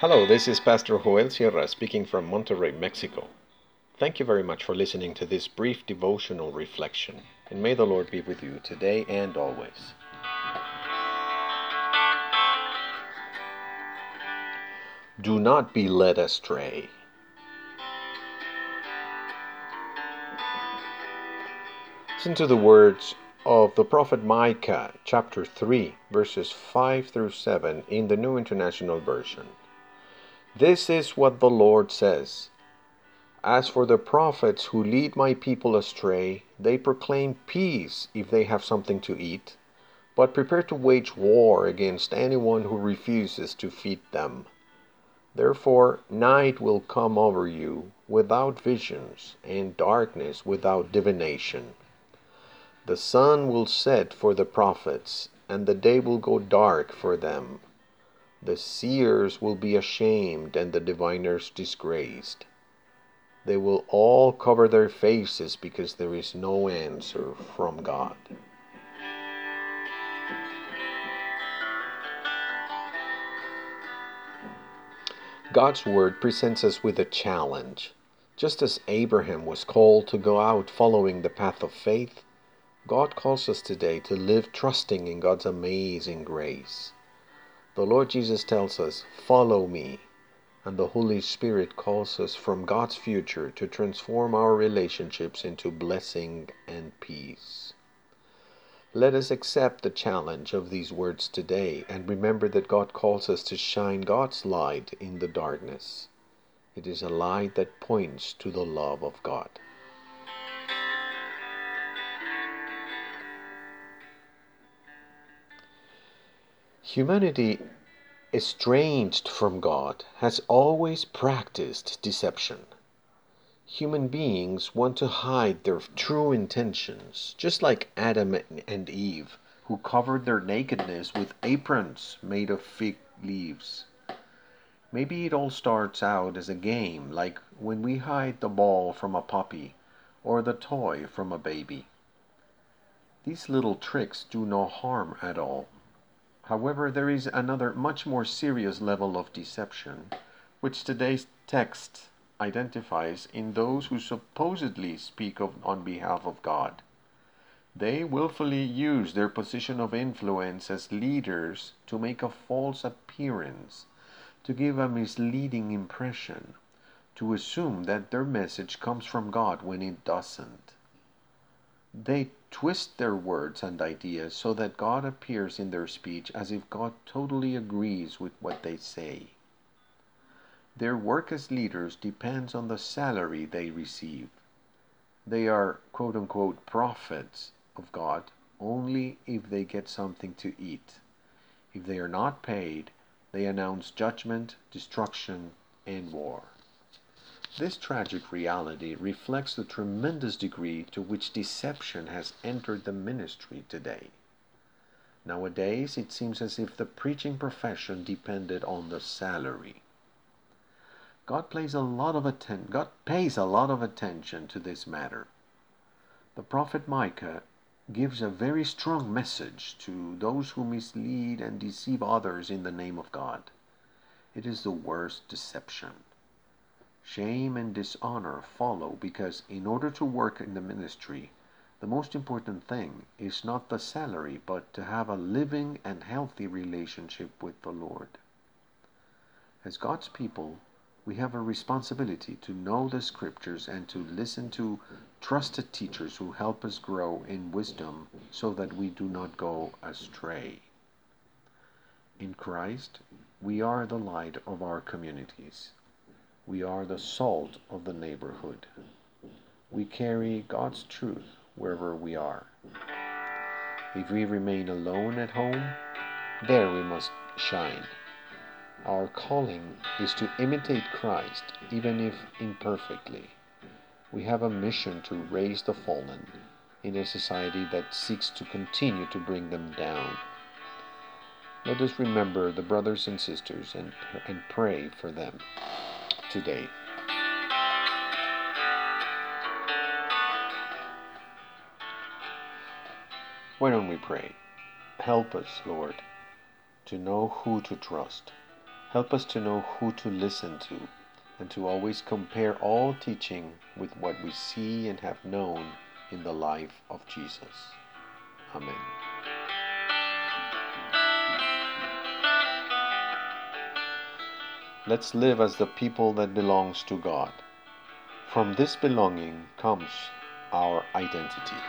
Hello, this is Pastor Joel Sierra speaking from Monterrey, Mexico. Thank you very much for listening to this brief devotional reflection, and may the Lord be with you today and always. Do not be led astray. Listen to the words of the prophet Micah, chapter 3, verses 5 through 7 in the New International Version. This is what the Lord says As for the prophets who lead my people astray, they proclaim peace if they have something to eat, but prepare to wage war against anyone who refuses to feed them. Therefore, night will come over you without visions, and darkness without divination. The sun will set for the prophets, and the day will go dark for them. The seers will be ashamed, and the diviners disgraced. They will all cover their faces because there is no answer from God. God's Word presents us with a challenge. Just as Abraham was called to go out following the path of faith, God calls us today to live trusting in God's amazing grace. The Lord Jesus tells us, Follow me, and the Holy Spirit calls us from God's future to transform our relationships into blessing and peace. Let us accept the challenge of these words today and remember that God calls us to shine God's light in the darkness. It is a light that points to the love of God. Humanity, estranged from God, has always practiced deception. Human beings want to hide their true intentions, just like Adam and Eve, who covered their nakedness with aprons made of fig leaves. Maybe it all starts out as a game, like when we hide the ball from a puppy or the toy from a baby. These little tricks do no harm at all. However, there is another much more serious level of deception, which today's text identifies in those who supposedly speak of, on behalf of God. They willfully use their position of influence as leaders to make a false appearance, to give a misleading impression, to assume that their message comes from God when it doesn't. They twist their words and ideas so that God appears in their speech as if God totally agrees with what they say. Their work as leaders depends on the salary they receive. They are quote unquote prophets of God only if they get something to eat. If they are not paid, they announce judgment, destruction, and war. This tragic reality reflects the tremendous degree to which deception has entered the ministry today. Nowadays, it seems as if the preaching profession depended on the salary. God plays a lot of atten- God pays a lot of attention to this matter. The prophet Micah gives a very strong message to those who mislead and deceive others in the name of God. It is the worst deception. Shame and dishonor follow because, in order to work in the ministry, the most important thing is not the salary, but to have a living and healthy relationship with the Lord. As God's people, we have a responsibility to know the scriptures and to listen to trusted teachers who help us grow in wisdom so that we do not go astray. In Christ, we are the light of our communities. We are the salt of the neighborhood. We carry God's truth wherever we are. If we remain alone at home, there we must shine. Our calling is to imitate Christ, even if imperfectly. We have a mission to raise the fallen in a society that seeks to continue to bring them down. Let us remember the brothers and sisters and, and pray for them today. Why don't we pray? Help us, Lord, to know who to trust, Help us to know who to listen to and to always compare all teaching with what we see and have known in the life of Jesus. Amen. Let's live as the people that belongs to God. From this belonging comes our identity.